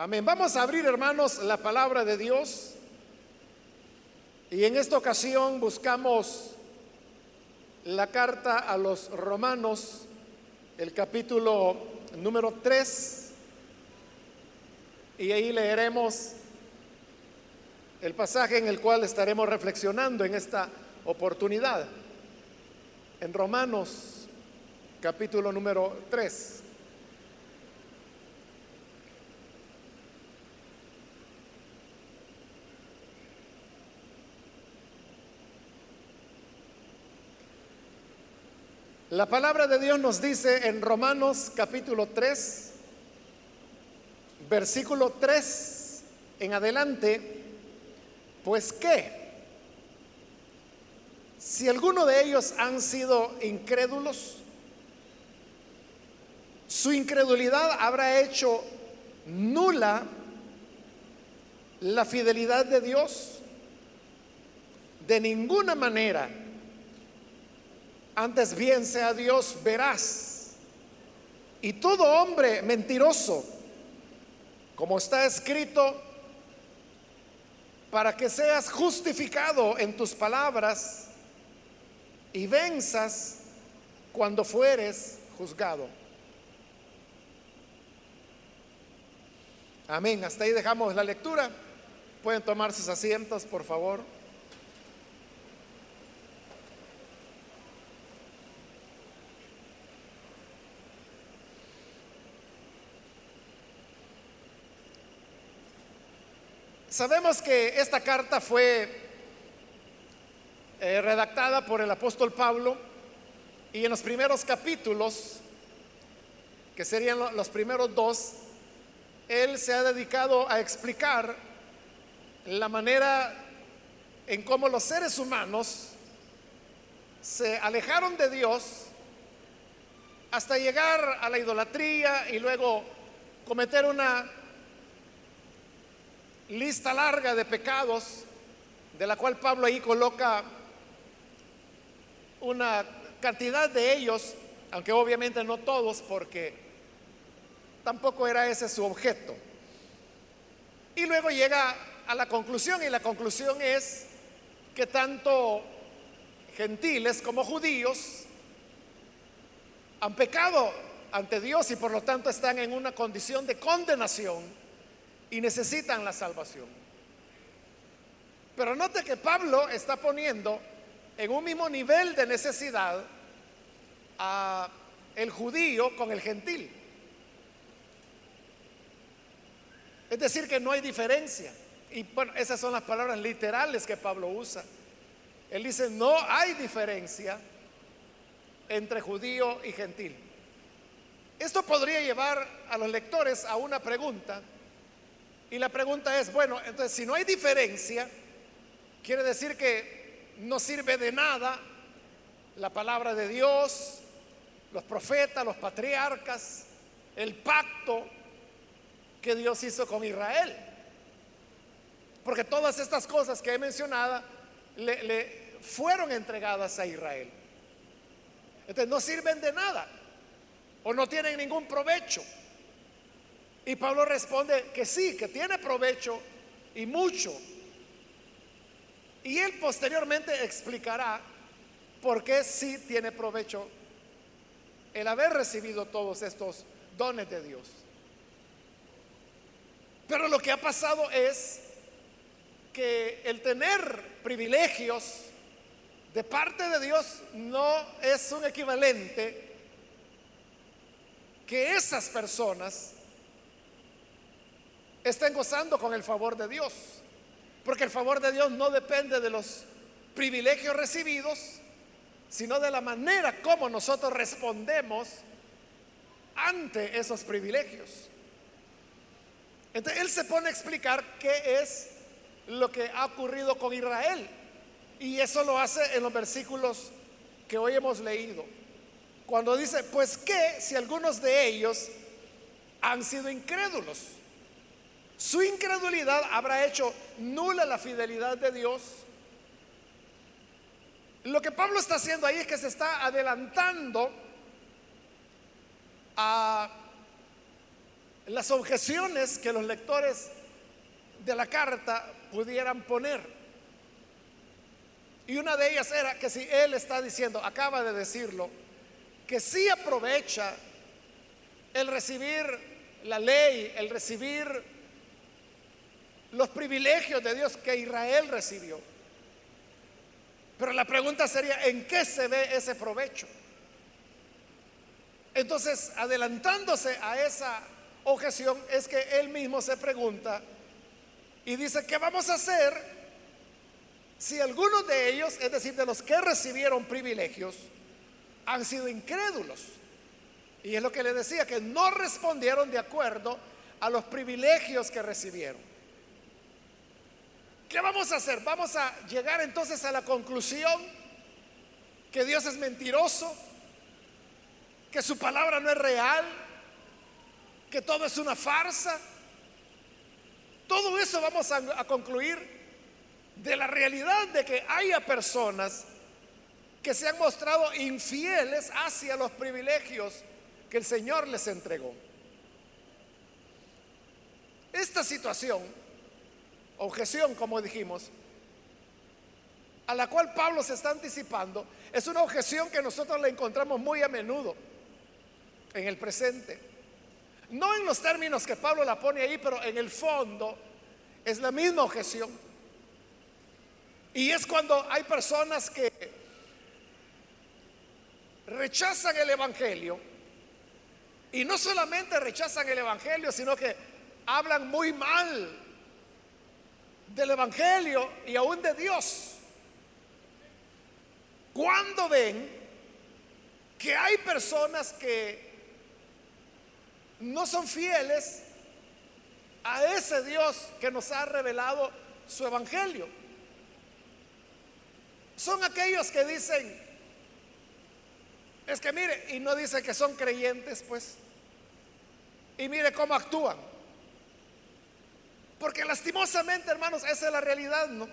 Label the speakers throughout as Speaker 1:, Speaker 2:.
Speaker 1: Amén. Vamos a abrir, hermanos, la palabra de Dios. Y en esta ocasión buscamos la carta a los romanos, el capítulo número 3. Y ahí leeremos el pasaje en el cual estaremos reflexionando en esta oportunidad. En Romanos, capítulo número 3. La palabra de Dios nos dice en Romanos capítulo 3, versículo 3 en adelante, pues qué, si alguno de ellos han sido incrédulos, su incredulidad habrá hecho nula la fidelidad de Dios. De ninguna manera antes bien sea Dios veraz. Y todo hombre mentiroso, como está escrito, para que seas justificado en tus palabras y venzas cuando fueres juzgado. Amén. Hasta ahí dejamos la lectura. Pueden tomar sus asientos, por favor. Sabemos que esta carta fue eh, redactada por el apóstol Pablo y en los primeros capítulos, que serían los primeros dos, él se ha dedicado a explicar la manera en cómo los seres humanos se alejaron de Dios hasta llegar a la idolatría y luego cometer una lista larga de pecados, de la cual Pablo ahí coloca una cantidad de ellos, aunque obviamente no todos, porque tampoco era ese su objeto. Y luego llega a la conclusión, y la conclusión es que tanto gentiles como judíos han pecado ante Dios y por lo tanto están en una condición de condenación y necesitan la salvación. Pero note que Pablo está poniendo en un mismo nivel de necesidad a el judío con el gentil. Es decir, que no hay diferencia. Y bueno, esas son las palabras literales que Pablo usa. Él dice, no hay diferencia entre judío y gentil. Esto podría llevar a los lectores a una pregunta y la pregunta es, bueno, entonces si no hay diferencia, quiere decir que no sirve de nada la palabra de Dios, los profetas, los patriarcas, el pacto que Dios hizo con Israel. Porque todas estas cosas que he mencionado le, fueron entregadas a Israel. Entonces no sirven de nada o no tienen ningún provecho. Y Pablo responde que sí, que tiene provecho y mucho. Y él posteriormente explicará por qué sí tiene provecho el haber recibido todos estos dones de Dios. Pero lo que ha pasado es que el tener privilegios de parte de Dios no es un equivalente que esas personas estén gozando con el favor de Dios. Porque el favor de Dios no depende de los privilegios recibidos, sino de la manera como nosotros respondemos ante esos privilegios. Entonces él se pone a explicar qué es lo que ha ocurrido con Israel. Y eso lo hace en los versículos que hoy hemos leído. Cuando dice, pues que si algunos de ellos han sido incrédulos. Su incredulidad habrá hecho nula la fidelidad de Dios. Lo que Pablo está haciendo ahí es que se está adelantando a las objeciones que los lectores de la carta pudieran poner. Y una de ellas era que si él está diciendo, acaba de decirlo, que sí aprovecha el recibir la ley, el recibir los privilegios de Dios que Israel recibió. Pero la pregunta sería, ¿en qué se ve ese provecho? Entonces, adelantándose a esa objeción, es que él mismo se pregunta y dice, ¿qué vamos a hacer si algunos de ellos, es decir, de los que recibieron privilegios, han sido incrédulos? Y es lo que le decía, que no respondieron de acuerdo a los privilegios que recibieron. ¿Qué vamos a hacer? Vamos a llegar entonces a la conclusión que Dios es mentiroso, que su palabra no es real, que todo es una farsa. Todo eso vamos a, concluir de la realidad de que haya personas que se han mostrado infieles hacia los privilegios que el Señor les entregó. Esta situación, objeción como dijimos, a la cual Pablo se está anticipando, es una objeción que nosotros la encontramos muy a menudo en el presente. No en los términos que Pablo la pone ahí, pero en el fondo es la misma objeción. Y es cuando hay personas que rechazan el Evangelio y no solamente rechazan el Evangelio, sino que hablan muy mal del Evangelio y aún de Dios. Cuando ven que hay personas que no son fieles a ese Dios que nos ha revelado su evangelio. Son aquellos que dicen, es que mire, y no dice que son creyentes, pues, y mire cómo actúan. Porque lastimosamente, hermanos, esa es la realidad, ¿no?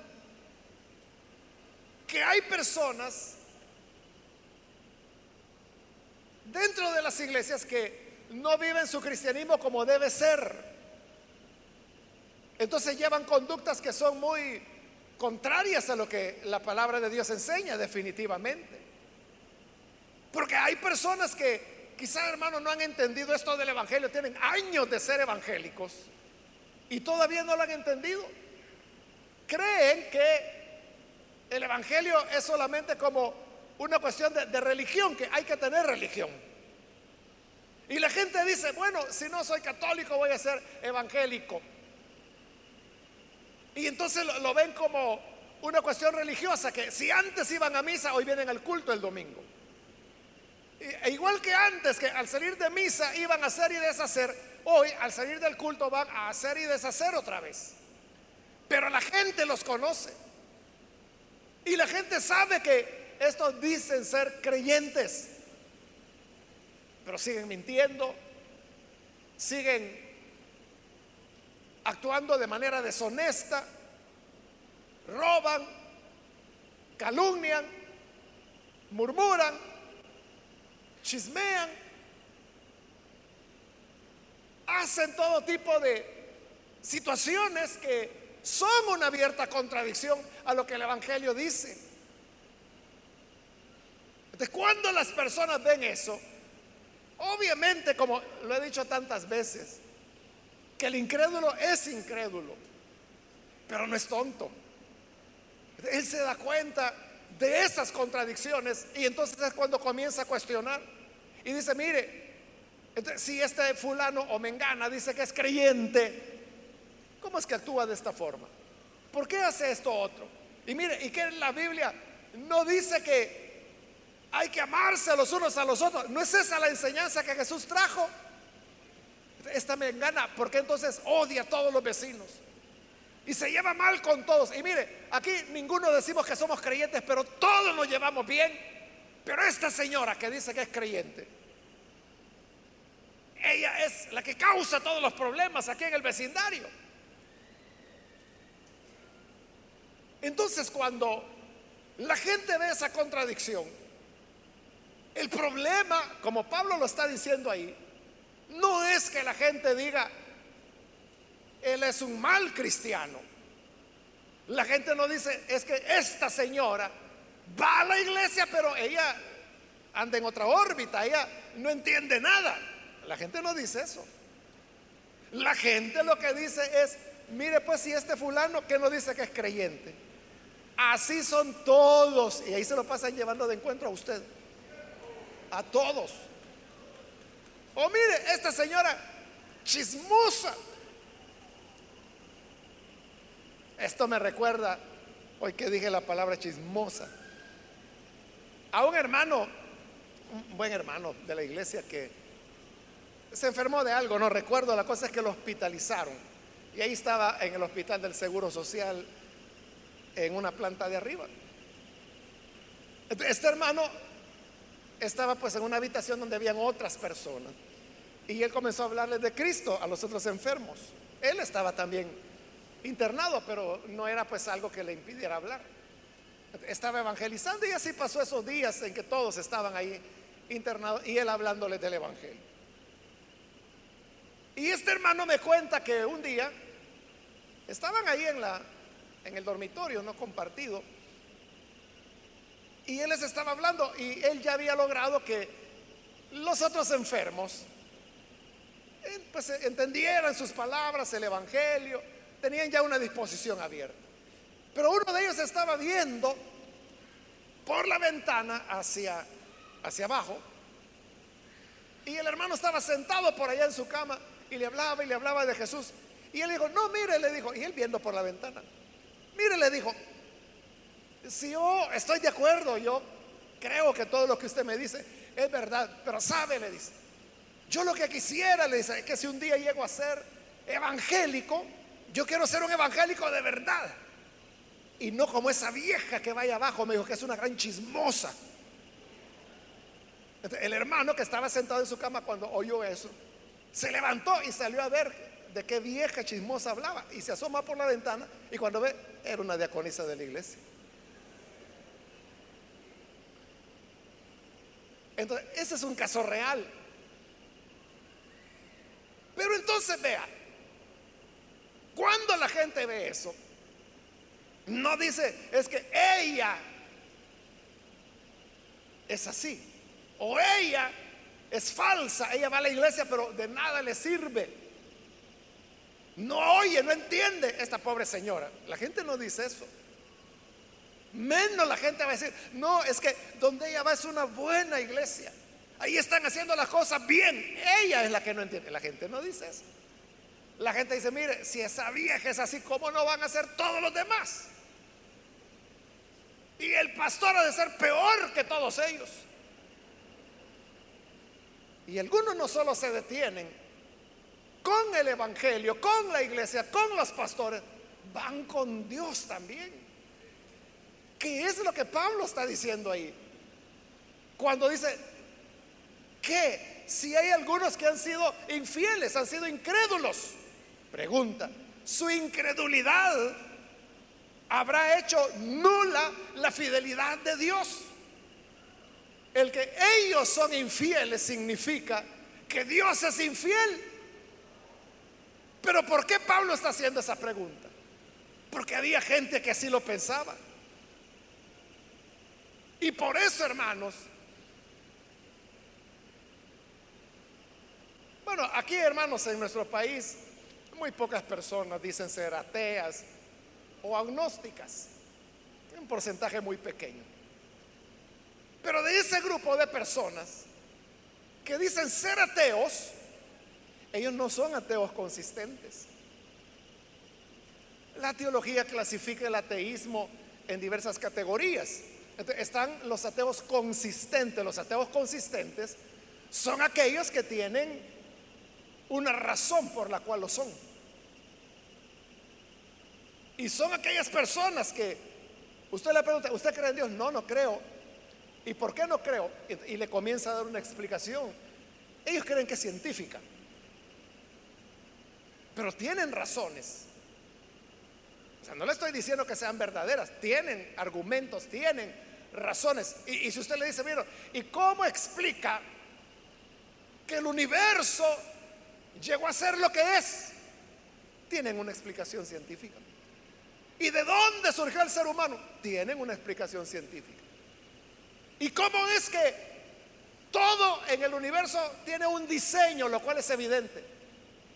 Speaker 1: Que hay personas dentro de las iglesias que no viven su cristianismo como debe ser. Entonces llevan conductas que son muy contrarias a lo que la palabra de Dios enseña definitivamente. Porque hay personas que quizá hermanos no han entendido esto del Evangelio, tienen años de ser evangélicos y todavía no lo han entendido. Creen que el Evangelio es solamente como una cuestión de, religión, que hay que tener religión. Y la gente dice, bueno, si no soy católico voy a ser evangélico. Y entonces lo, ven como una cuestión religiosa, que si antes iban a misa, hoy vienen al culto el domingo. E igual que antes, que al salir de misa iban a hacer y deshacer, hoy al salir del culto van a hacer y deshacer otra vez. Pero la gente los conoce. Y la gente sabe que estos dicen ser creyentes pero siguen mintiendo, siguen actuando de manera deshonesta, roban, calumnian, murmuran, chismean, hacen todo tipo de situaciones que son una abierta contradicción a lo que el Evangelio dice. Entonces, cuando las personas ven eso, Obviamente, como lo he dicho tantas veces, que el incrédulo es incrédulo, pero no es tonto. Él se da cuenta de esas contradicciones y entonces es cuando comienza a cuestionar y dice, mire, si este fulano o mengana dice que es creyente, ¿cómo es que actúa de esta forma? ¿Por qué hace esto otro? Y mire, ¿y que la Biblia no dice que hay que amarse los unos a los otros. ¿No es esa la enseñanza que Jesús trajo? Esta me engana, porque entonces odia a todos los vecinos. Y se lleva mal con todos. Y mire, aquí ninguno decimos que somos creyentes, pero todos nos llevamos bien. Pero esta señora que dice que es creyente, ella es la que causa todos los problemas aquí en el vecindario. Entonces cuando la gente ve esa contradicción, el problema, como Pablo lo está diciendo ahí, no es que la gente diga, él es un mal cristiano. La gente no dice, es que esta señora va a la iglesia, pero ella anda en otra órbita, ella no entiende nada. La gente no dice eso. La gente lo que dice es, mire pues si este fulano que no dice que es creyente. Así son todos. Y ahí se lo pasan llevando de encuentro a usted. A todos. O mire, esta señora chismosa. Esto me recuerda, hoy que dije la palabra chismosa, a un hermano, un buen hermano de la iglesia que se enfermó de algo, no recuerdo, la cosa es que lo hospitalizaron. Y ahí estaba en el hospital del Seguro Social, en una planta de arriba. Este hermano estaba pues en una habitación donde habían otras personas. Y él comenzó a hablarles de Cristo a los otros enfermos. Él estaba también internado, pero no era pues algo que le impidiera hablar. Estaba evangelizando y así pasó esos días en que todos estaban ahí internados y él hablándoles del Evangelio. Y este hermano me cuenta que un día estaban ahí en, la, en el dormitorio, no compartido, y él les estaba hablando y él ya había logrado que los otros enfermos eh, pues entendieran sus palabras, el Evangelio, tenían ya una disposición abierta. Pero uno de ellos estaba viendo por la ventana hacia, hacia abajo y el hermano estaba sentado por allá en su cama y le hablaba y le hablaba de Jesús. Y él dijo, no, mire, le dijo, y él viendo por la ventana, mire, le dijo, si yo estoy de acuerdo, yo creo que todo lo que usted me dice es verdad, pero sabe, le dice, yo lo que quisiera, le dice, es que si un día llego a ser evangélico, yo quiero ser un evangélico de verdad. Y no como esa vieja que vaya abajo, me dijo que es una gran chismosa. El hermano que estaba sentado en su cama cuando oyó eso, se levantó y salió a ver de qué vieja chismosa hablaba. Y se asoma por la ventana y cuando ve, era una diaconisa de la iglesia. Entonces, ese es un caso real. Pero entonces vea, cuando la gente ve eso, no dice, es que ella es así, o ella es falsa, ella va a la iglesia, pero de nada le sirve. No oye, no entiende esta pobre señora. La gente no dice eso. Menos la gente va a decir, no, es que donde ella va es una buena iglesia. Ahí están haciendo las cosas bien. Ella es la que no entiende. La gente no dice eso. La gente dice, mire, si esa vieja es así, ¿cómo no van a ser todos los demás? Y el pastor ha de ser peor que todos ellos. Y algunos no solo se detienen con el Evangelio, con la iglesia, con los pastores, van con Dios también. ¿Qué es lo que Pablo está diciendo ahí? Cuando dice que si hay algunos que han sido infieles, han sido incrédulos, pregunta, su incredulidad habrá hecho nula la fidelidad de Dios. El que ellos son infieles significa que Dios es infiel. Pero ¿por qué Pablo está haciendo esa pregunta? Porque había gente que así lo pensaba. Y por eso, hermanos, bueno, aquí, hermanos, en nuestro país, muy pocas personas dicen ser ateas o agnósticas, un porcentaje muy pequeño. Pero de ese grupo de personas que dicen ser ateos, ellos no son ateos consistentes. La teología clasifica el ateísmo en diversas categorías están los ateos consistentes. Los ateos consistentes son aquellos que tienen una razón por la cual lo son. Y son aquellas personas que usted le pregunta, ¿usted cree en Dios? No, no creo. ¿Y por qué no creo? Y, le comienza a dar una explicación. Ellos creen que es científica. Pero tienen razones. O sea, no le estoy diciendo que sean verdaderas. Tienen argumentos, tienen razones. Y, si usted le dice, mira, ¿y cómo explica que el universo llegó a ser lo que es, tienen una explicación científica. ¿Y de dónde surgió el ser humano? Tienen una explicación científica. ¿Y cómo es que todo en el universo tiene un diseño, lo cual es evidente?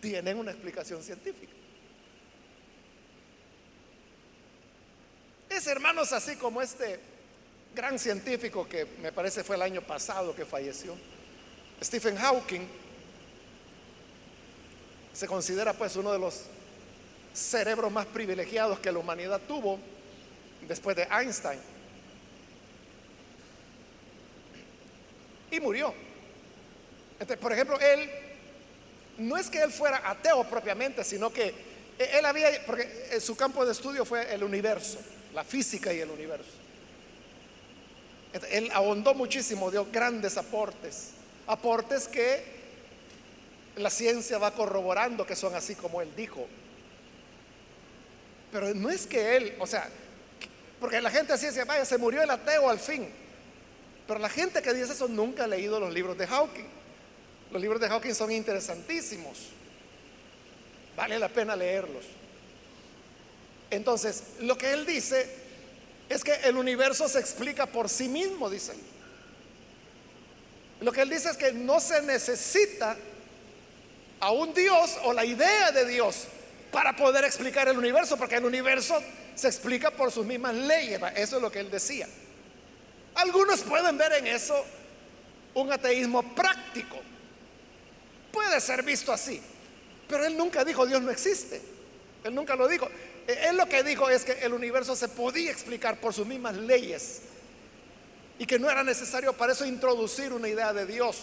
Speaker 1: Tienen una explicación científica. Es hermanos así como este gran científico que me parece fue el año pasado que falleció, Stephen Hawking, se considera pues uno de los cerebros más privilegiados que la humanidad tuvo después de Einstein. Y murió. Entonces, por ejemplo, él, no es que él fuera ateo propiamente, sino que él había, porque su campo de estudio fue el universo, la física y el universo. Él ahondó muchísimo, dio grandes aportes, aportes que la ciencia va corroborando que son así como él dijo. Pero no es que él, o sea, porque la gente así decía, vaya, se murió el ateo al fin. Pero la gente que dice eso nunca ha leído los libros de Hawking. Los libros de Hawking son interesantísimos. Vale la pena leerlos. Entonces, lo que él dice es que el universo se explica por sí mismo, dice Lo que él dice es que no se necesita a un Dios o la idea de Dios para poder explicar el universo, porque el universo se explica por sus mismas leyes. Eso es lo que él decía. Algunos pueden ver en eso un ateísmo práctico. Puede ser visto así. Pero él nunca dijo Dios no existe. Él nunca lo dijo. E, él lo que dijo es que el universo se podía explicar por sus mismas leyes y que no era necesario para eso introducir una idea de Dios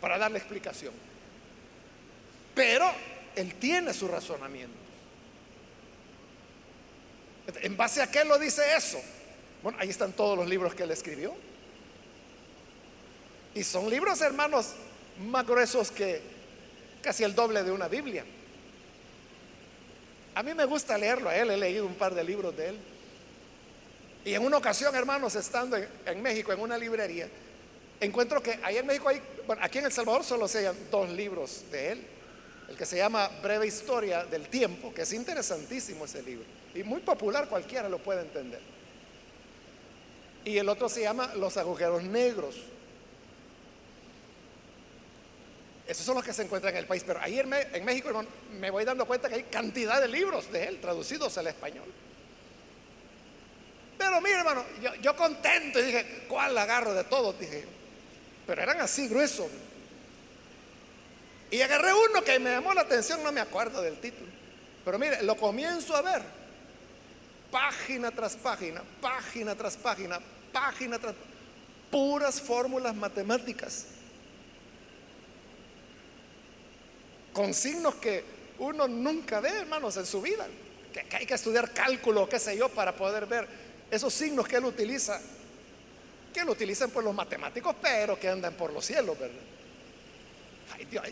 Speaker 1: para darle explicación. Pero él tiene su razonamiento. ¿En base a qué lo dice eso? Bueno, ahí están todos los libros que él escribió. Y son libros, hermanos, más gruesos que casi el doble de una Biblia. A mí me gusta leerlo a él, he leído un par de libros de él. Y en una ocasión, hermanos, estando en, México, en una librería, encuentro que ahí en México hay, bueno, aquí en El Salvador solo se hallan dos libros de él el que se llama Breve Historia del Tiempo, que es interesantísimo ese libro, y muy popular, cualquiera lo puede entender. Y el otro se llama Los agujeros negros. Esos son los que se encuentran en el país, pero ahí en, México me voy dando cuenta que hay cantidad de libros de él traducidos al español. Pero mire, hermano, yo, yo contento y dije, ¿cuál agarro de todos? Dije, pero eran así gruesos. Y agarré uno que me llamó la atención, no me acuerdo del título. Pero mire, lo comienzo a ver. Página tras página, página tras página, página tras puras fórmulas matemáticas. Con signos que uno nunca ve, hermanos, en su vida. Que, que hay que estudiar cálculo, qué sé yo, para poder ver esos signos que él utiliza. Que lo utilizan por los matemáticos, pero que andan por los cielos, ¿verdad?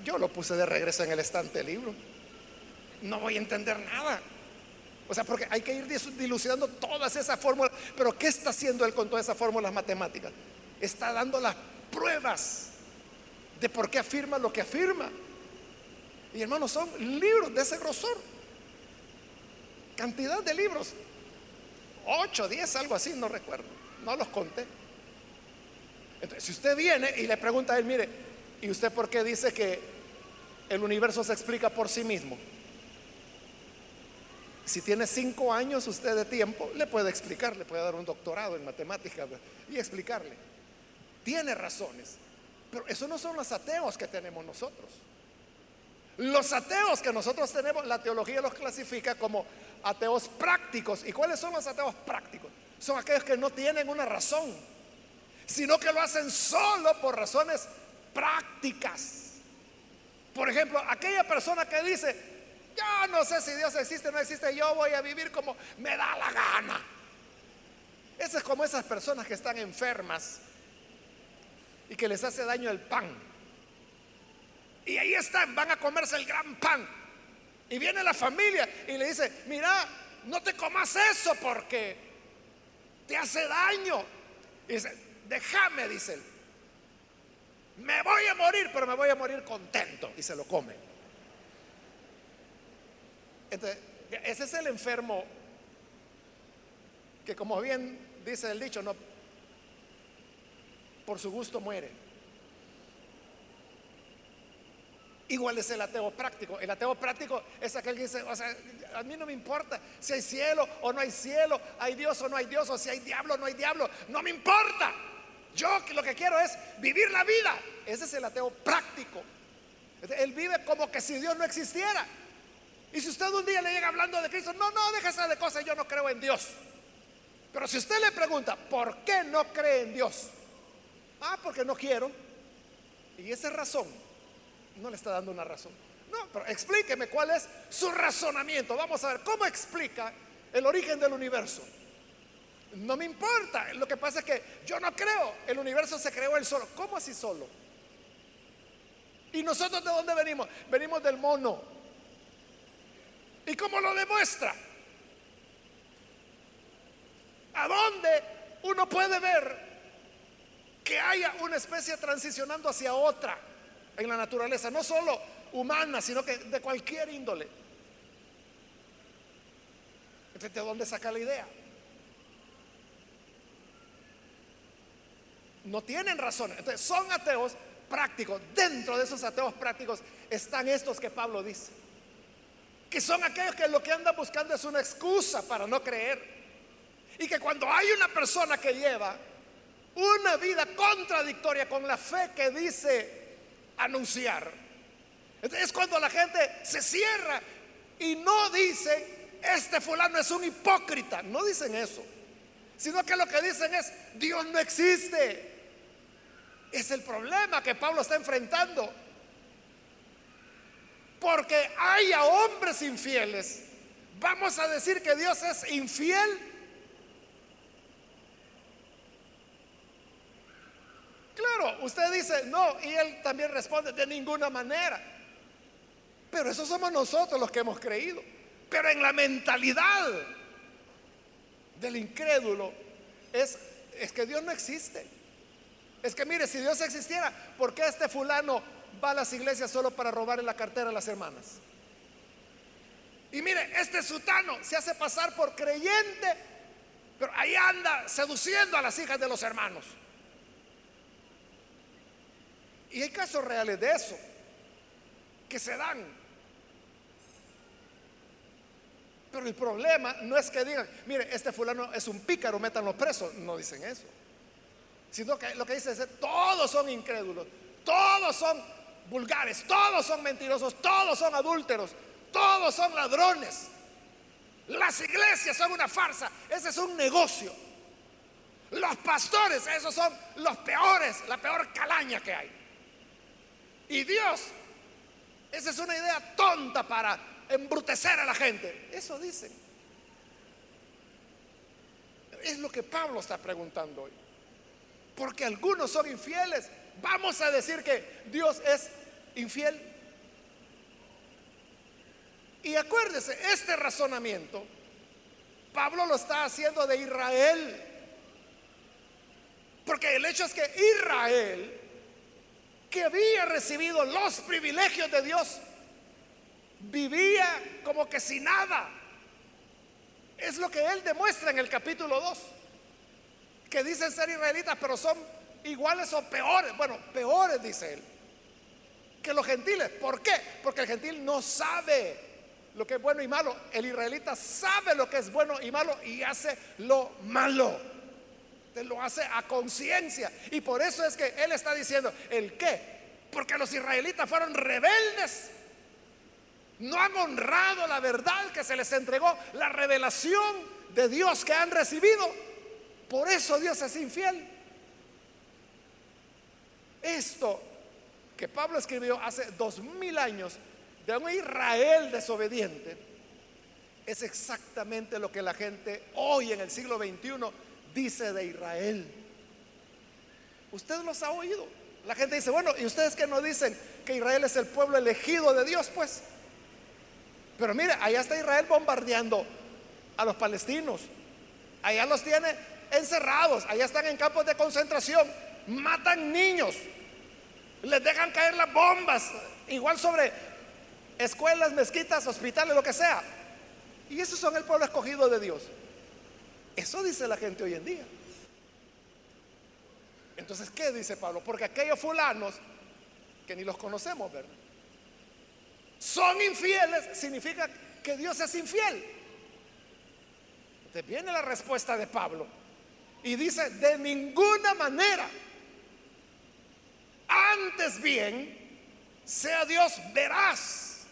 Speaker 1: Yo, lo puse de regreso en el estante del libro. No voy a entender nada. O sea, porque hay que ir dilucidando todas esas fórmulas. Pero ¿qué está haciendo él con todas esas fórmulas matemáticas? Está dando las pruebas de por qué afirma lo que afirma. Y hermanos, son libros de ese grosor. Cantidad de libros. 8, 10, algo así, no recuerdo. No los conté. Entonces, si usted viene y le pregunta a él, mire, ¿Y usted por qué dice que el universo se explica por sí mismo? Si tiene cinco años usted de tiempo, le puede explicar, le puede dar un doctorado en matemáticas y explicarle. Tiene razones, pero eso no son los ateos que tenemos nosotros. Los ateos que nosotros tenemos, la teología los clasifica como ateos prácticos. ¿Y cuáles son los ateos prácticos? Son aquellos que no tienen una razón, sino que lo hacen solo por razones prácticas. Por ejemplo, aquella persona que dice, yo no sé si Dios existe o no existe, yo voy a vivir como me da la gana. Esa es como esas personas que están enfermas y que les hace daño el pan. Y ahí están, van a comerse el gran pan. Y viene la familia y le dice, mira, no te comas eso porque te hace daño. Dice, déjame, dice él Me voy a morir, pero me voy a morir contento. Y se lo come. Entonces, ese es el enfermo que como bien dice el dicho, no, por su gusto muere. Igual es el ateo práctico. El ateo práctico es aquel que dice, o sea, a mí no me importa si hay cielo o no hay cielo, hay Dios o no hay Dios, o si hay diablo o no hay diablo, no me importa. Yo lo que quiero es vivir la vida. Ese es el ateo práctico. Él vive como que si Dios no existiera. Y si usted un día le llega hablando de Cristo, no, no, déjese de cosas, yo no creo en Dios. Pero si usted le pregunta, ¿por qué no cree en Dios? Ah, porque no quiero. Y esa razón no le está dando una razón. No, pero explíqueme cuál es su razonamiento. Vamos a ver, ¿cómo explica el origen del universo? No me importa. Lo que pasa es que yo no creo. El universo se creó él solo. ¿Cómo así solo? ¿Y nosotros de dónde venimos? Venimos del mono. ¿Y cómo lo demuestra? ¿A dónde uno puede ver que haya una especie transicionando hacia otra en la naturaleza? No solo humana, sino que de cualquier índole. ¿De dónde saca la idea? No tienen razón. Entonces, son ateos prácticos. Dentro de esos ateos prácticos están estos que Pablo dice. Que son aquellos que lo que andan buscando es una excusa para no creer. Y que cuando hay una persona que lleva una vida contradictoria con la fe que dice anunciar, es cuando la gente se cierra y no dice, este fulano es un hipócrita. No dicen eso. Sino que lo que dicen es, Dios no existe. Es el problema que Pablo está enfrentando. Porque haya hombres infieles. Vamos a decir que Dios es infiel. Claro, usted dice no y él también responde de ninguna manera. Pero eso somos nosotros los que hemos creído. Pero en la mentalidad del incrédulo es, es que Dios no existe. Es que mire, si Dios existiera, ¿por qué este fulano va a las iglesias solo para robarle la cartera a las hermanas? Y mire, este sutano se hace pasar por creyente, pero ahí anda seduciendo a las hijas de los hermanos. Y hay casos reales de eso, que se dan. Pero el problema no es que digan, mire, este fulano es un pícaro, métanlo preso. No dicen eso. Sino que lo que dice es, todos son incrédulos, todos son vulgares, todos son mentirosos, todos son adúlteros, todos son ladrones. Las iglesias son una farsa, ese es un negocio. Los pastores, esos son los peores, la peor calaña que hay. Y Dios, esa es una idea tonta para embrutecer a la gente. Eso dicen. Es lo que Pablo está preguntando hoy. Porque algunos son infieles. Vamos a decir que Dios es infiel. Y acuérdese, este razonamiento, Pablo lo está haciendo de Israel. Porque el hecho es que Israel que había recibido los privilegios de Dios, vivía como que sin nada. Es lo que él demuestra en el capítulo 2, que dicen ser israelitas, pero son iguales o peores, bueno, peores, dice él, que los gentiles. ¿Por qué? Porque el gentil no sabe lo que es bueno y malo. El israelita sabe lo que es bueno y malo y hace lo malo lo hace a conciencia. Y por eso es que él está diciendo, ¿el qué? Porque los israelitas fueron rebeldes. No han honrado la verdad que se les entregó, la revelación de Dios que han recibido. Por eso Dios es infiel. Esto que Pablo escribió hace dos mil años de un Israel desobediente es exactamente lo que la gente hoy en el siglo XXI dice de Israel. Usted los ha oído. La gente dice, bueno, ¿y ustedes que no dicen que Israel es el pueblo elegido de Dios? Pues. Pero mire, allá está Israel bombardeando a los palestinos. Allá los tiene encerrados, allá están en campos de concentración, matan niños. les dejan caer las bombas, igual sobre escuelas, mezquitas, hospitales, lo que sea. Y esos son el pueblo escogido de Dios. Eso dice la gente hoy en día. Entonces, ¿qué dice Pablo? Porque aquellos fulanos, que ni los conocemos. Son infieles, significa que Dios es infiel. Entonces viene la respuesta de Pablo y dice, de ninguna manera. Antes bien, sea Dios veraz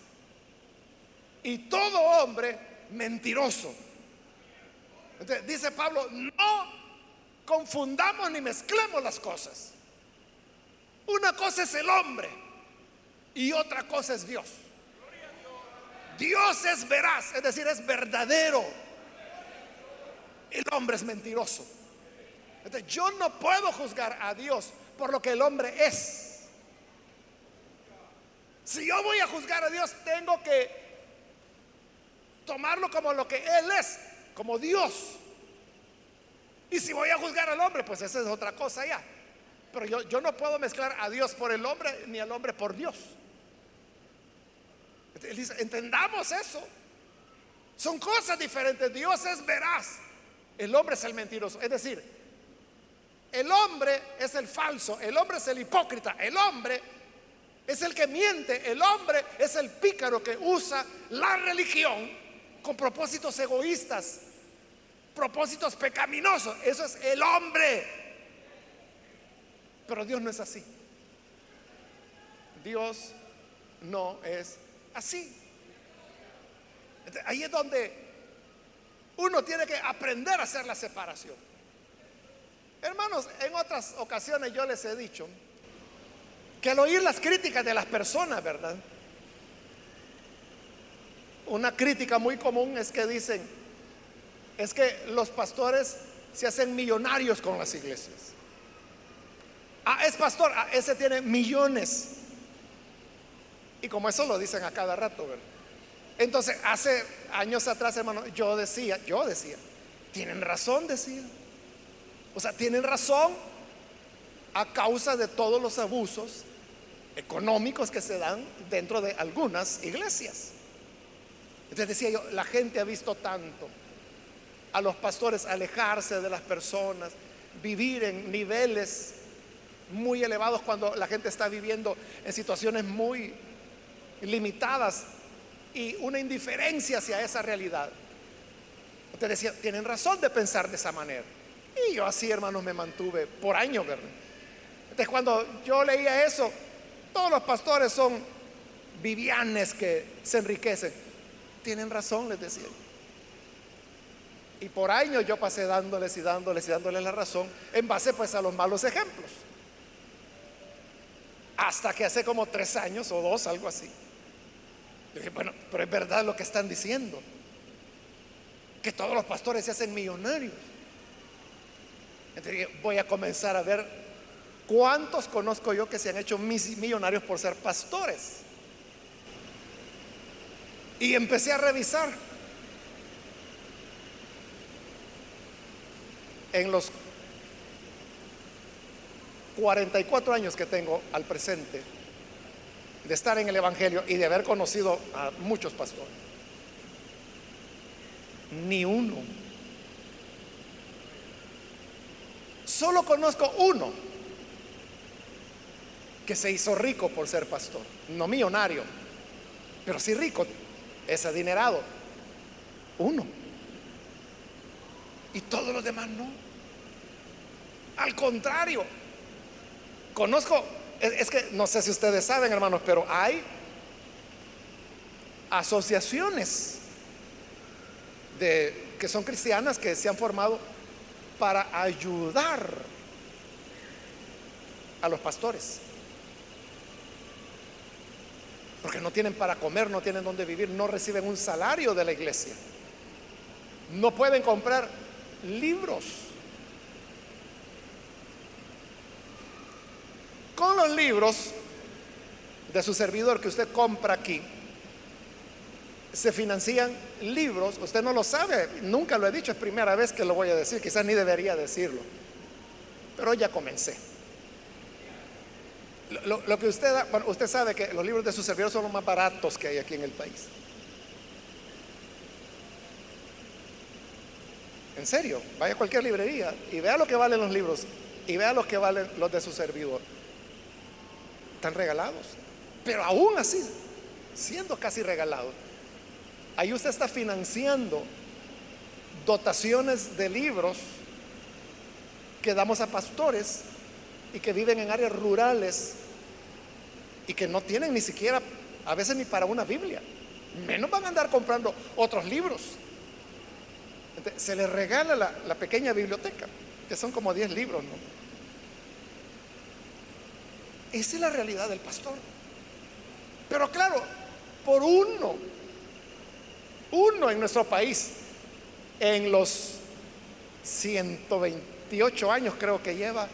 Speaker 1: y todo hombre mentiroso. Dice Pablo, no confundamos ni mezclemos las cosas. Una cosa es el hombre y otra cosa es Dios. Dios es veraz, es decir, es verdadero. El hombre es mentiroso. Entonces, yo no puedo juzgar a Dios por lo que el hombre es. Si yo voy a juzgar a Dios, tengo que tomarlo como lo que Él es, como Dios. Y si voy a juzgar al hombre, pues esa es otra cosa ya. Pero yo, yo no puedo mezclar a Dios por el hombre ni al hombre por Dios. Él dice, entendamos eso. Son cosas diferentes. Dios es veraz. El hombre es el mentiroso. Es decir, el hombre es el falso. El hombre es el hipócrita. El hombre es el que miente. El hombre es el pícaro que usa la religión con propósitos egoístas, propósitos pecaminosos. Eso es el hombre. Pero Dios no es así. Dios no es así. Ahí es donde uno tiene que aprender a hacer la separación. Hermanos, en otras ocasiones yo les he dicho que al oír las críticas de las personas, ¿verdad? Una crítica muy común es que dicen, es que los pastores se hacen millonarios con las iglesias. Ah, es pastor, ah, ese tiene millones y como eso lo dicen a cada rato, ¿verdad? Entonces, hace años atrás, hermano, yo decía, yo decía, tienen razón, decía. O sea, tienen razón a causa de todos los abusos económicos que se dan dentro de algunas iglesias. Entonces decía yo, la gente ha visto tanto a los pastores alejarse de las personas, vivir en niveles muy elevados cuando la gente está viviendo en situaciones muy limitadas y una indiferencia hacia esa realidad. Usted decía, tienen razón de pensar de esa manera. Y yo así, hermanos, me mantuve por años, ¿verdad? Entonces, cuando yo leía eso, todos los pastores son vivianes que se enriquecen. Tienen razón, les decía. Y por años yo pasé dándoles y dándoles y dándoles la razón en base pues a los malos ejemplos. Hasta que hace como tres años o dos, algo así dije, bueno, pero es verdad lo que están diciendo. Que todos los pastores se hacen millonarios. Entonces voy a comenzar a ver cuántos conozco yo que se han hecho millonarios por ser pastores. Y empecé a revisar. En los 44 años que tengo al presente, de estar en el Evangelio y de haber conocido a muchos pastores. Ni uno. Solo conozco uno que se hizo rico por ser pastor. No millonario, pero sí rico, es adinerado. Uno. Y todos los demás no. Al contrario, conozco es, que no sé si ustedes saben, hermanos, pero hay asociaciones de, que son cristianas que se han formado para ayudar a los pastores. Porque no tienen para comer, no tienen donde vivir, no reciben un salario de la iglesia. No pueden comprar libros Con los libros de su servidor que usted compra aquí, se financian libros, usted no lo sabe, nunca lo he dicho, es primera vez que lo voy a decir, quizás ni debería decirlo, pero ya comencé. Lo, lo que usted, bueno, usted sabe que los libros de sus servidores son los más baratos que hay aquí en el país. En serio, vaya a cualquier librería y vea lo que valen los libros y vea lo que valen los de su servidor. Están regalados. Pero aún así, siendo casi regalados, ahí usted está financiando dotaciones de libros que damos a pastores y que viven en áreas rurales y que no tienen ni siquiera, a veces ni para una Biblia. Menos van a andar comprando otros libros. Se les regala la, la pequeña biblioteca, que son como 10 libros, ¿no? Esa es la realidad del pastor. Pero claro, por uno, uno en nuestro país, en los 128 años creo que lleva,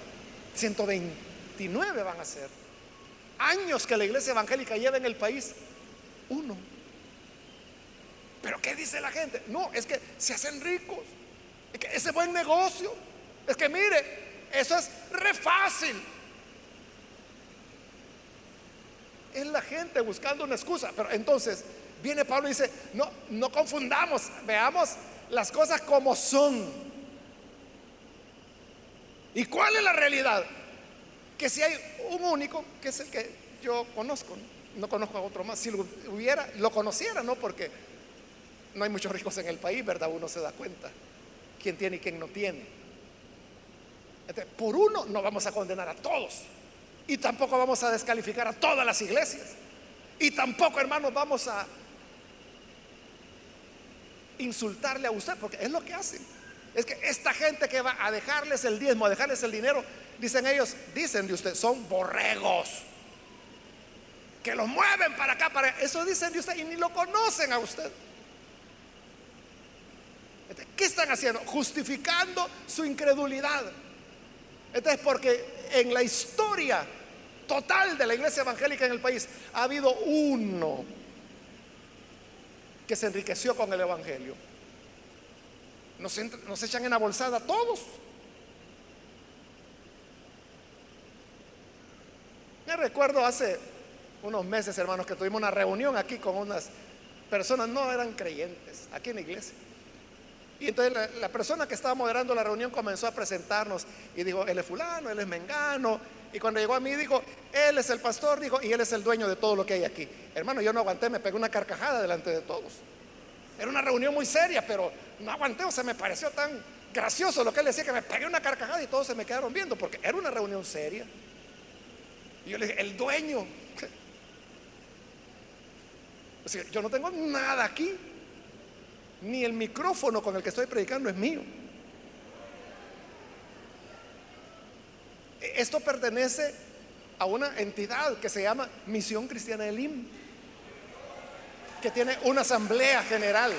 Speaker 1: 129 van a ser, años que la iglesia evangélica lleva en el país, uno. Pero ¿qué dice la gente? No, es que se hacen ricos, es que ese buen negocio, es que mire, eso es re fácil. Es la gente buscando una excusa, pero entonces viene Pablo y dice, no, no confundamos, veamos las cosas como son. ¿Y cuál es la realidad? Que si hay un único, que es el que yo conozco, no conozco a otro más, si lo hubiera, lo conociera, ¿no? Porque no hay muchos ricos en el país, ¿verdad? Uno se da cuenta quién tiene y quién no tiene. Por uno no vamos a condenar a todos. Y tampoco vamos a descalificar a todas las iglesias. Y tampoco, hermanos, vamos a insultarle a usted, porque es lo que hacen. Es que esta gente que va a dejarles el diezmo, a dejarles el dinero, dicen ellos, dicen de usted, son borregos. Que los mueven para acá, para Eso dicen de usted y ni lo conocen a usted. ¿Qué están haciendo? Justificando su incredulidad. Entonces, porque en la historia total de la iglesia evangélica en el país ha habido uno que se enriqueció con el evangelio. Nos, echan en la bolsada todos. Me recuerdo hace unos meses, hermanos, que tuvimos una reunión aquí con unas personas, no eran creyentes, aquí en la iglesia. Y entonces la, persona que estaba moderando la reunión comenzó a presentarnos y dijo, él es fulano, él es mengano. Y cuando llegó a mí dijo, él es el pastor, dijo, y él es el dueño de todo lo que hay aquí. Hermano, yo no aguanté, me pegué una carcajada delante de todos. Era una reunión muy seria, pero no aguanté, o sea, me pareció tan gracioso lo que él decía que me pegué una carcajada y todos se me quedaron viendo, porque era una reunión seria. Y yo le dije, el dueño. Yo no tengo nada aquí. Ni el micrófono con el que estoy predicando es mío. Esto pertenece a una entidad que se llama Misión Cristiana Elim, que tiene una asamblea general.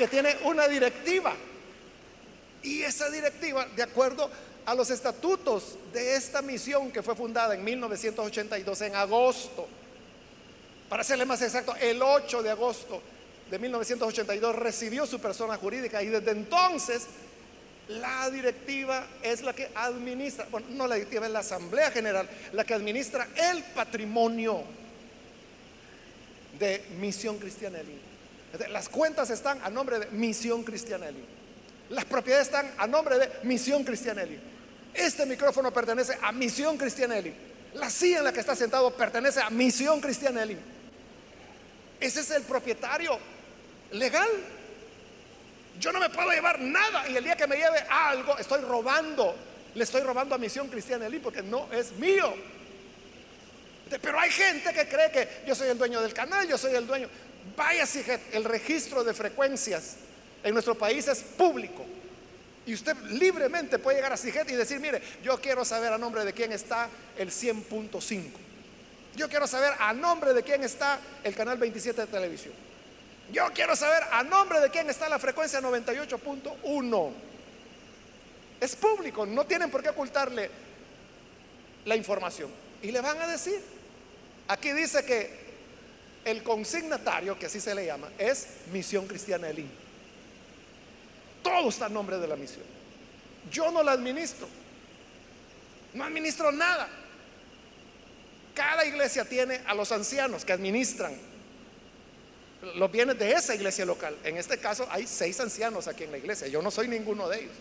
Speaker 1: que tiene una directiva. Y esa directiva, de acuerdo a los estatutos de esta misión que fue fundada en 1982, en agosto, para serle más exacto, el 8 de agosto de 1982 recibió su persona jurídica y desde entonces la directiva es la que administra, bueno, no la directiva, es la Asamblea General, la que administra el patrimonio de Misión Cristiana. Entonces, Las cuentas están a nombre de Misión Cristiana Elim. Las propiedades están a nombre de Misión Cristiana Elim. Este micrófono pertenece a Misión Cristiana Elim. La silla en la que está sentado pertenece a Misión Cristiana Elim. Ese es el propietario legal. Yo no me puedo llevar nada y el día que me lleve algo estoy robando. Le estoy robando a Misión Cristiana Elim porque no es mío. Pero hay gente que cree que yo soy el dueño del canal, yo soy el dueño. Vaya si el registro de frecuencias en nuestro país es público. Y usted libremente puede llegar a CIGET y decir, mire, yo quiero saber a nombre de quién está el 100.5. Yo quiero saber a nombre de quién está el canal 27 de televisión. Yo quiero saber a nombre de quién está la frecuencia 98.1. Es público, no tienen por qué ocultarle la información. Y le van a decir, aquí dice que el consignatario, que así se le llama, es Misión Cristiana Elim. Todo está en nombre de la misión. Yo no la administro. No administro nada. Cada iglesia tiene a los ancianos que administran los bienes de esa iglesia local. En este caso hay seis ancianos aquí en la iglesia. Yo no soy ninguno de ellos.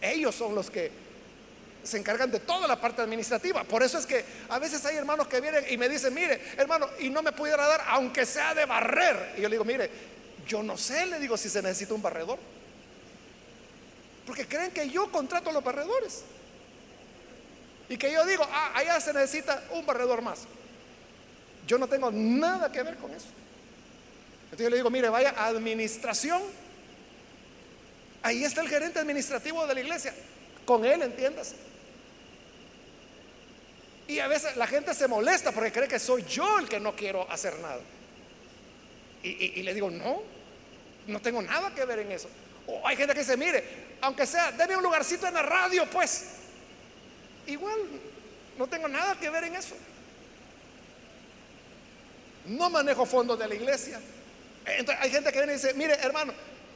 Speaker 1: Ellos son los que se encargan de toda la parte administrativa. Por eso es que a veces hay hermanos que vienen y me dicen, mire, hermano, y no me pudiera dar, aunque sea de barrer. Y yo le digo, mire, yo no sé, le digo, si se necesita un barredor. Porque creen que yo contrato a los barredores. Y que yo digo, ah, allá se necesita un barredor más. Yo no tengo nada que ver con eso. Entonces yo le digo, mire, vaya a administración. Ahí está el gerente administrativo de la iglesia. Con él, entiendas. Y a veces la gente se molesta porque cree que soy yo el que no quiero hacer nada. Y, le digo, no, no tengo nada que ver en eso. O hay gente que dice, mire, aunque sea, deme un lugarcito en la radio, pues. Igual, no tengo nada que ver en eso. No manejo fondos de la iglesia. Entonces, hay gente que viene y dice, mire, hermano,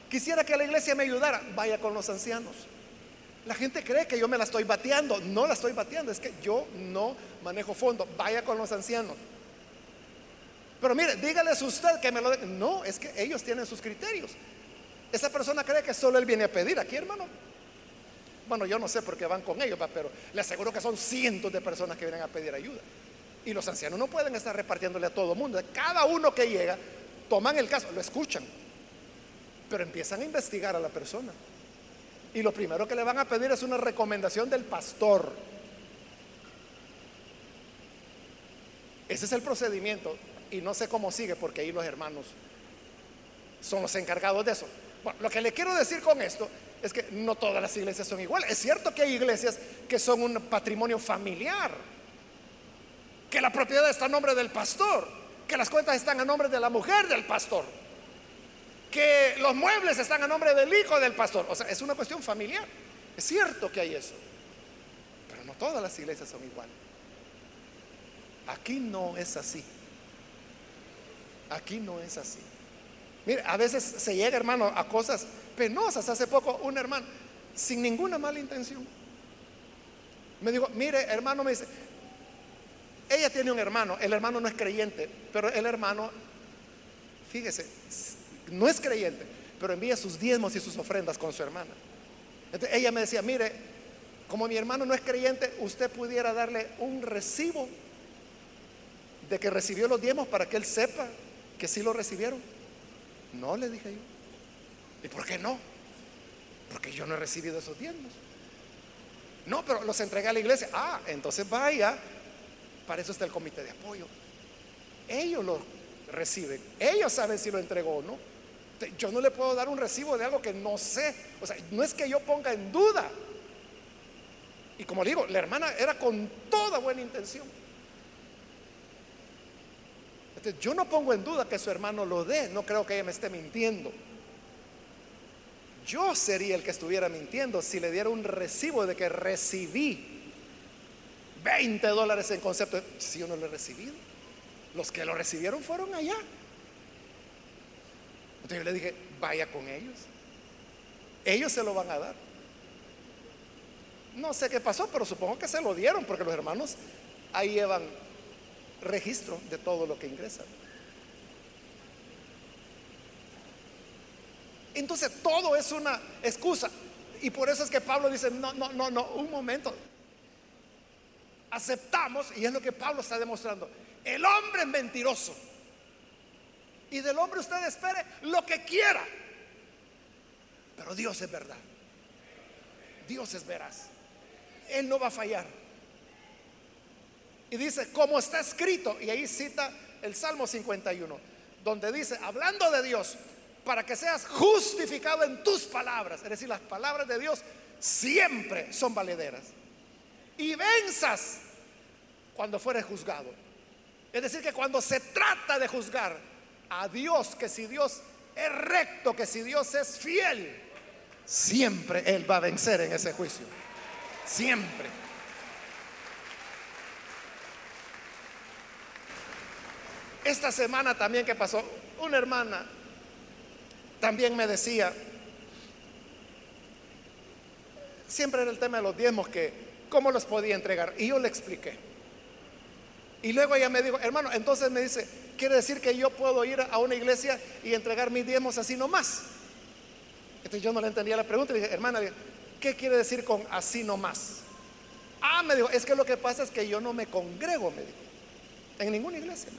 Speaker 1: quisiera que la iglesia me ayudara. Vaya con los ancianos. La gente cree que yo me la estoy bateando. No la estoy bateando, es que yo no manejo fondo. Vaya con los ancianos. Pero mire, dígales usted que me lo den. No, es que ellos tienen sus criterios. Esa persona cree que solo él viene a pedir aquí, hermano. Bueno, yo no sé por qué van con ellos, pero le aseguro que son cientos de personas que vienen a pedir ayuda. Y los ancianos no pueden estar repartiéndole a todo el mundo. Cada uno que llega, toman el caso, lo escuchan, pero empiezan a investigar a la persona. Y lo primero que le van a pedir es una recomendación del pastor. Ese es el procedimiento. Y no sé cómo sigue porque ahí los hermanos son los encargados de eso. Bueno, lo que le quiero decir con esto es que no todas las iglesias son iguales. Es cierto que hay iglesias que son un patrimonio familiar, que la propiedad está a nombre del pastor, que las cuentas están a nombre de la mujer del pastor que los muebles están a nombre del hijo del pastor. O sea, es una cuestión familiar. Es cierto que hay eso. Pero no todas las iglesias son iguales. Aquí no es así. Aquí no es así. Mire, a veces se llega, hermano, a cosas penosas. Hace poco un hermano, sin ninguna mala intención, me dijo, mire, hermano, me dice, ella tiene un hermano, el hermano no es creyente, pero el hermano, fíjese, no es creyente, pero envía sus diezmos y sus ofrendas con su hermana. Entonces, ella me decía, mire, como mi hermano no es creyente, usted pudiera darle un recibo de que recibió los diezmos para que él sepa que sí lo recibieron. No, le dije yo. ¿Y por qué no? Porque yo no he recibido esos diezmos. No, pero los entregué a la iglesia. Ah, entonces vaya. Para eso está el comité de apoyo. Ellos lo reciben. Ellos saben si lo entregó o no. Yo no le puedo dar un recibo de algo que no sé. O sea, no es que yo ponga en duda. Y como le digo, la hermana era con toda buena intención. Entonces, yo no pongo en duda que su hermano lo dé. No creo que ella me esté mintiendo. Yo sería el que estuviera mintiendo si le diera un recibo de que recibí 20 dólares en concepto. Si yo no lo he recibido. Los que lo recibieron fueron allá. Entonces yo le dije, vaya con ellos. Ellos se lo van a dar. No sé qué pasó, pero supongo que se lo dieron porque los hermanos ahí llevan registro de todo lo que ingresan. Entonces todo es una excusa. Y por eso es que Pablo dice, no, no, no, no, un momento. Aceptamos, y es lo que Pablo está demostrando, el hombre es mentiroso. Y del hombre usted espere lo que quiera. Pero Dios es verdad. Dios es veraz. Él no va a fallar. Y dice, como está escrito, y ahí cita el Salmo 51, donde dice, hablando de Dios, para que seas justificado en tus palabras, es decir, las palabras de Dios siempre son valederas. Y venzas cuando fueres juzgado. Es decir, que cuando se trata de juzgar, a Dios, que si Dios es recto, que si Dios es fiel, siempre Él va a vencer en ese juicio. Siempre. Esta semana también que pasó, una hermana también me decía, siempre era el tema de los diezmos, que cómo los podía entregar. Y yo le expliqué. Y luego ella me dijo, hermano, entonces me dice, quiere decir que yo puedo ir a una iglesia y entregar mis diezmos así nomás. Entonces yo no le entendía la pregunta. Le dije, hermana, ¿qué quiere decir con así nomás? Ah, me dijo, es que lo que pasa es que yo no me congrego, me dijo, en ninguna iglesia.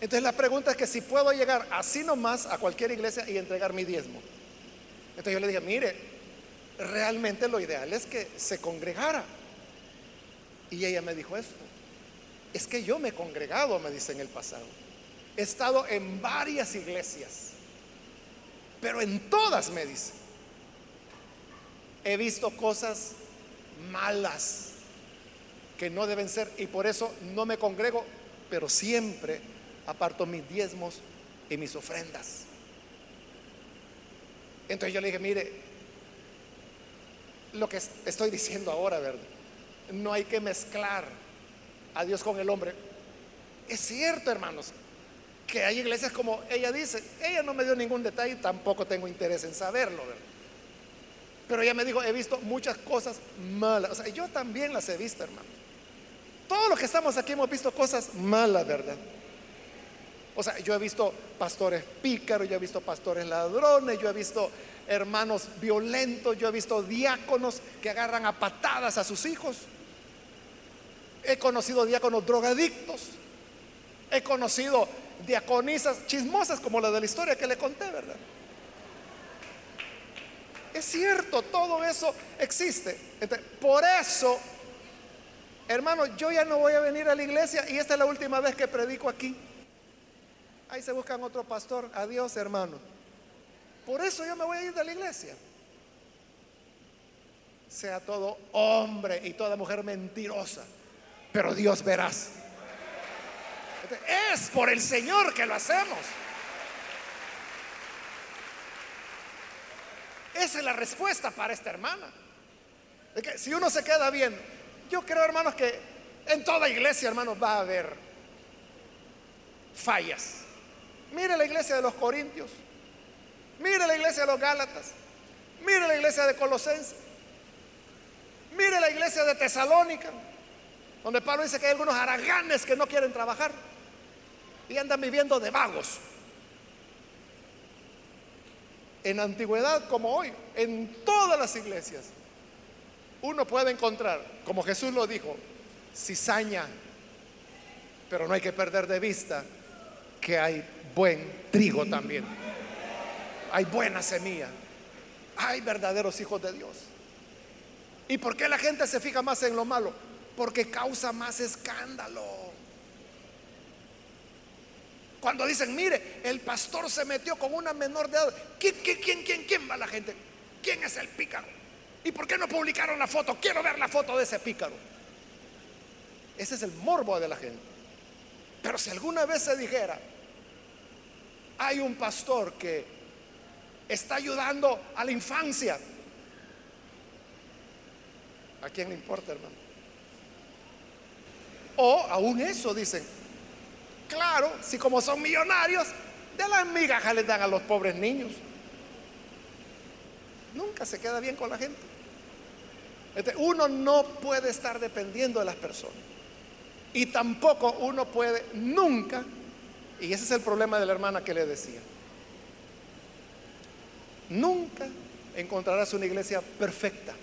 Speaker 1: Entonces la pregunta es que si puedo llegar así nomás a cualquier iglesia y entregar mi diezmo. Entonces yo le dije, mire, realmente lo ideal es que se congregara. Y ella me dijo esto, es que yo me he congregado, me dice en el pasado. He estado en varias iglesias, pero en todas me dice, he visto cosas malas que no deben ser y por eso no me congrego, pero siempre aparto mis diezmos y mis ofrendas. Entonces yo le dije, mire, lo que estoy diciendo ahora, ¿verdad? No hay que mezclar a Dios con el hombre. Es cierto, hermanos, que hay iglesias como ella dice, ella no me dio ningún detalle, tampoco tengo interés en saberlo, ¿verdad? Pero ella me dijo, he visto muchas cosas malas. O sea, yo también las he visto, hermano. Todos los que estamos aquí hemos visto cosas malas, ¿verdad? O sea, yo he visto pastores pícaros, yo he visto pastores ladrones, yo he visto hermanos violentos, yo he visto diáconos que agarran a patadas a sus hijos. He conocido diáconos drogadictos. He conocido diaconisas chismosas como la de la historia que le conté, ¿verdad? Es cierto, todo eso existe. por eso, hermano, yo ya no voy a venir a la iglesia y esta es la última vez que predico aquí. Ahí se buscan otro pastor. Adiós, hermano. Por eso yo me voy a ir de la iglesia. Sea todo hombre y toda mujer mentirosa. Pero Dios verás. Es por el Señor que lo hacemos. Esa es la respuesta para esta hermana. que si uno se queda bien, yo creo, hermanos, que en toda iglesia, hermanos, va a haber fallas. Mire la iglesia de los Corintios. Mire la iglesia de los Gálatas. Mire la iglesia de Colosenses. Mire la iglesia de Tesalónica. Donde Pablo dice que hay algunos haraganes que no quieren trabajar. Y andan viviendo de vagos. En antigüedad como hoy, en todas las iglesias, uno puede encontrar, como Jesús lo dijo, cizaña, pero no hay que perder de vista que hay buen trigo también. Hay buena semilla. Hay verdaderos hijos de Dios. ¿Y por qué la gente se fija más en lo malo? Porque causa más escándalo. Cuando dicen, mire, el pastor se metió con una menor de edad. ¿Quién, quién, quién, quién, va la gente? ¿Quién es el pícaro? ¿Y por qué no publicaron la foto? Quiero ver la foto de ese pícaro. Ese es el morbo de la gente. Pero si alguna vez se dijera, hay un pastor que está ayudando a la infancia. ¿A quién le importa, hermano? O aún eso dicen, claro, si como son millonarios, de las migajas les dan a los pobres niños. Nunca se queda bien con la gente. Este, uno no puede estar dependiendo de las personas. Y tampoco uno puede nunca y ese es el problema de la hermana que le decía. Nunca encontrarás una iglesia perfecta.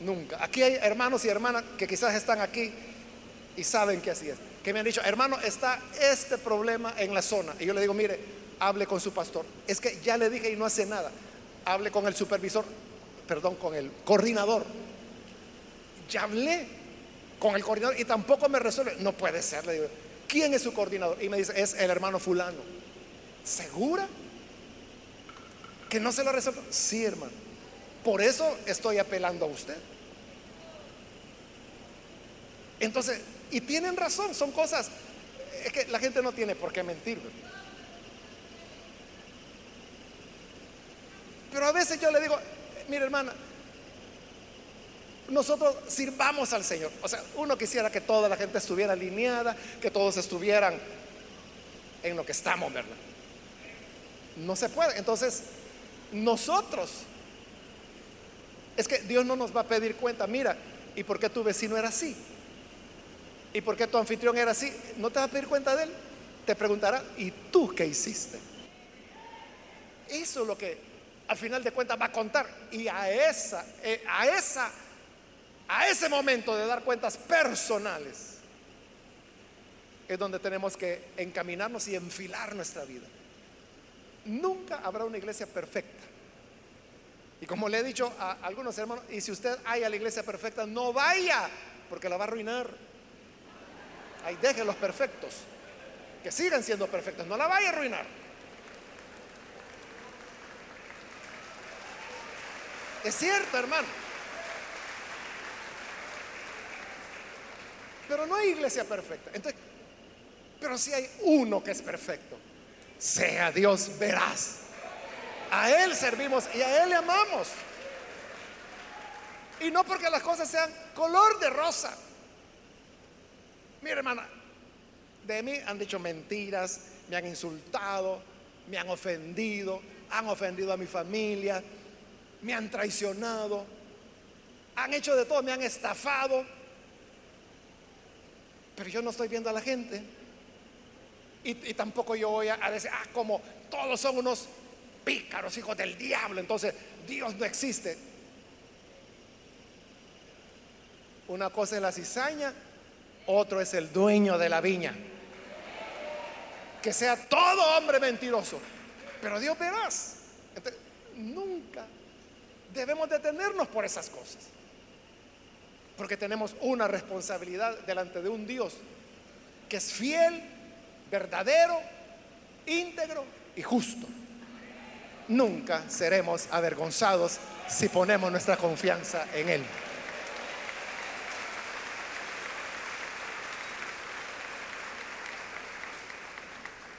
Speaker 1: Nunca. Aquí hay hermanos y hermanas que quizás están aquí y saben que así es. Que me han dicho, hermano, está este problema en la zona. Y yo le digo, mire, hable con su pastor. Es que ya le dije y no hace nada. Hable con el supervisor, perdón, con el coordinador. Ya hablé con el coordinador y tampoco me resuelve. No puede ser, le digo. ¿Quién es su coordinador? Y me dice, es el hermano fulano. ¿Segura? ¿Que no se lo resuelve? Sí, hermano. Por eso estoy apelando a usted. Entonces, y tienen razón, son cosas, es que la gente no tiene por qué mentir. Pero a veces yo le digo, mire hermana, nosotros sirvamos al Señor. O sea, uno quisiera que toda la gente estuviera alineada, que todos estuvieran en lo que estamos, ¿verdad? No se puede. Entonces, nosotros Es que Dios no nos va a pedir cuenta, mira, ¿y por qué tu vecino era así? ¿Y por qué tu anfitrión era así? No te va a pedir cuenta de él. Te preguntará, ¿y tú qué hiciste? Eso es lo que al final de cuentas va a contar. Y a esa, eh, a esa, a ese momento de dar cuentas personales es donde tenemos que encaminarnos y enfilar nuestra vida. Nunca habrá una iglesia perfecta. Y como le he dicho a algunos hermanos, y si usted hay a la iglesia perfecta, no vaya, porque la va a arruinar. Ahí deje los perfectos, que sigan siendo perfectos, no la vaya a arruinar. Es cierto, hermano. Pero no hay iglesia perfecta. Entonces, pero si hay uno que es perfecto, sea Dios veraz. A Él servimos y a Él le amamos. Y no porque las cosas sean color de rosa. Mira, hermana, de mí han dicho mentiras, me han insultado, me han ofendido, han ofendido a mi familia, me han traicionado, han hecho de todo, me han estafado. Pero yo no estoy viendo a la gente. Y, tampoco yo voy a, a, decir, ah, como todos son unos pícaros, hijos del diablo, entonces Dios no existe. Una cosa es la cizaña, otro es el dueño de la viña. Que sea todo hombre mentiroso, pero Dios verás. nunca debemos detenernos por esas cosas. Porque tenemos una responsabilidad delante de un Dios que es fiel, verdadero, íntegro y justo. Nunca seremos avergonzados si ponemos nuestra confianza en Él.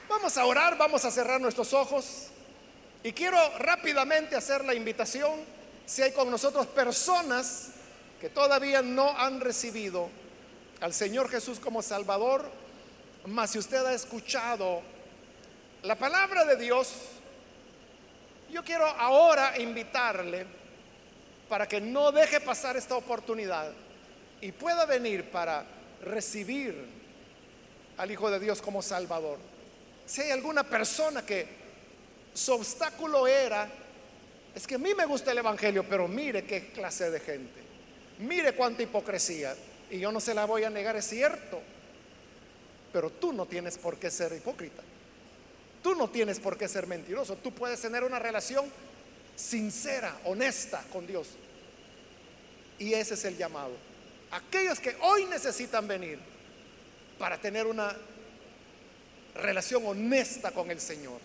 Speaker 1: Vamos a orar, vamos a cerrar nuestros ojos y quiero rápidamente hacer la invitación si hay con nosotros personas que todavía no han recibido al Señor Jesús como Salvador, mas si usted ha escuchado la palabra de Dios, yo quiero ahora invitarle para que no deje pasar esta oportunidad y pueda venir para recibir al Hijo de Dios como Salvador. Si hay alguna persona que su obstáculo era es que a mí me gusta el Evangelio, pero mire qué clase de gente. Mire cuánta hipocresía. Y yo no se la voy a negar, es cierto. Pero tú no tienes por qué ser hipócrita. Tú no tienes por qué ser mentiroso. Tú puedes tener una relación sincera, honesta con Dios. Y ese es el llamado. Aquellos que hoy necesitan venir para tener una relación honesta con el Señor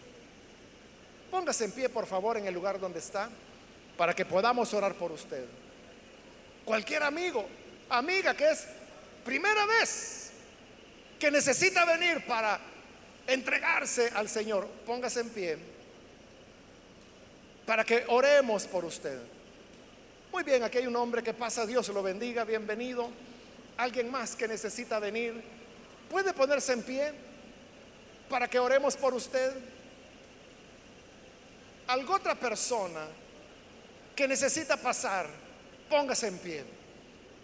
Speaker 1: Póngase en pie, por favor, en el lugar donde está, para que podamos orar por usted. Cualquier amigo, amiga que es primera vez que necesita venir para entregarse al Señor, póngase en pie para que oremos por usted. Muy bien, aquí hay un hombre que pasa, Dios lo bendiga, bienvenido. Alguien más que necesita venir, puede ponerse en pie para que oremos por usted alguna otra persona que necesita pasar, póngase en pie.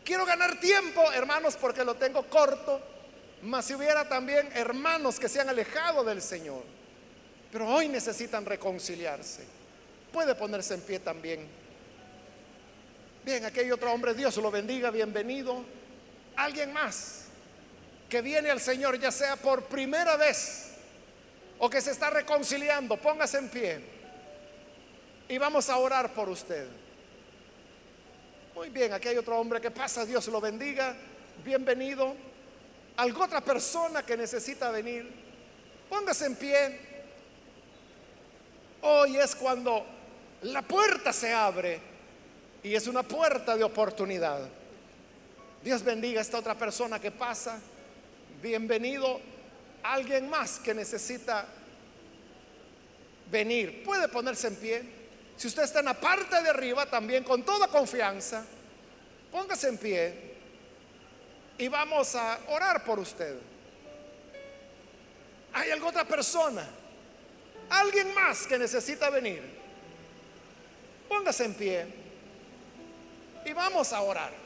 Speaker 1: Quiero ganar tiempo, hermanos, porque lo tengo corto, mas si hubiera también hermanos que se han alejado del Señor, pero hoy necesitan reconciliarse, puede ponerse en pie también. Bien, aquí otro hombre, Dios lo bendiga, bienvenido. Alguien más que viene al Señor, ya sea por primera vez o que se está reconciliando, póngase en pie. Y vamos a orar por usted. Muy bien, aquí hay otro hombre que pasa, Dios lo bendiga. Bienvenido. Alguna otra persona que necesita venir, póngase en pie. Hoy es cuando la puerta se abre y es una puerta de oportunidad. Dios bendiga a esta otra persona que pasa. Bienvenido. Alguien más que necesita venir. Puede ponerse en pie. Si usted está en la parte de arriba, también con toda confianza, póngase en pie y vamos a orar por usted. ¿Hay alguna otra persona? ¿Alguien más que necesita venir? Póngase en pie y vamos a orar.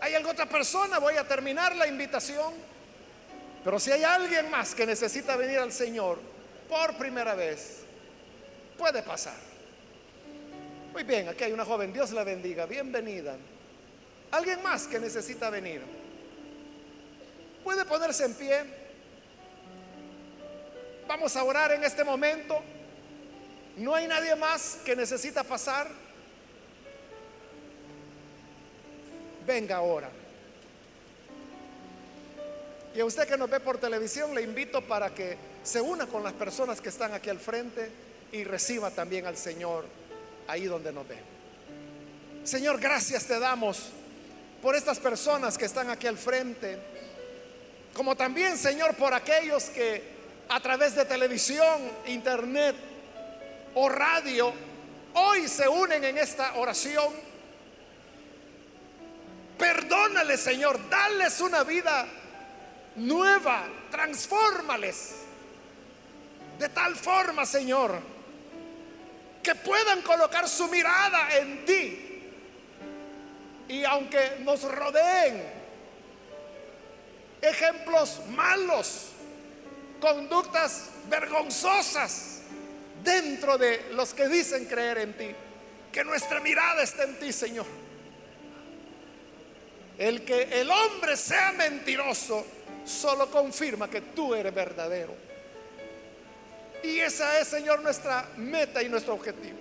Speaker 1: ¿Hay alguna otra persona? Voy a terminar la invitación. Pero si hay alguien más que necesita venir al Señor por primera vez, puede pasar. Muy bien, aquí hay una joven, Dios la bendiga, bienvenida. ¿Alguien más que necesita venir? Puede ponerse en pie. Vamos a orar en este momento. No hay nadie más que necesita pasar. Venga ahora. Y a usted que nos ve por televisión, le invito para que se una con las personas que están aquí al frente y reciba también al Señor ahí donde nos ve. Señor, gracias te damos por estas personas que están aquí al frente, como también, Señor, por aquellos que a través de televisión, internet o radio hoy se unen en esta oración. Perdónale, Señor, dales una vida nueva, transfórmales. De tal forma, Señor, que puedan colocar su mirada en ti. Y aunque nos rodeen ejemplos malos, conductas vergonzosas dentro de los que dicen creer en ti, que nuestra mirada esté en ti, Señor. El que el hombre sea mentiroso solo confirma que tú eres verdadero. Y esa es, Señor, nuestra meta y nuestro objetivo.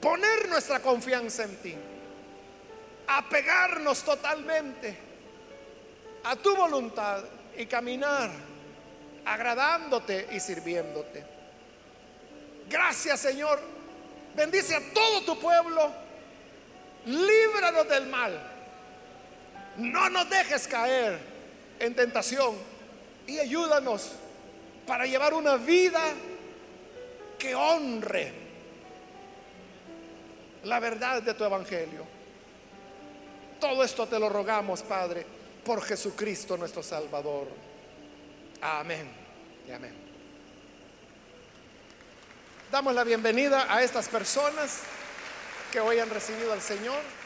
Speaker 1: Poner nuestra confianza en ti. Apegarnos totalmente a tu voluntad y caminar agradándote y sirviéndote. Gracias, Señor. Bendice a todo tu pueblo. Líbranos del mal. No nos dejes caer en tentación y ayúdanos para llevar una vida que honre la verdad de tu evangelio. Todo esto te lo rogamos, Padre, por Jesucristo nuestro Salvador. Amén y amén. Damos la bienvenida a estas personas que hoy han recibido al Señor.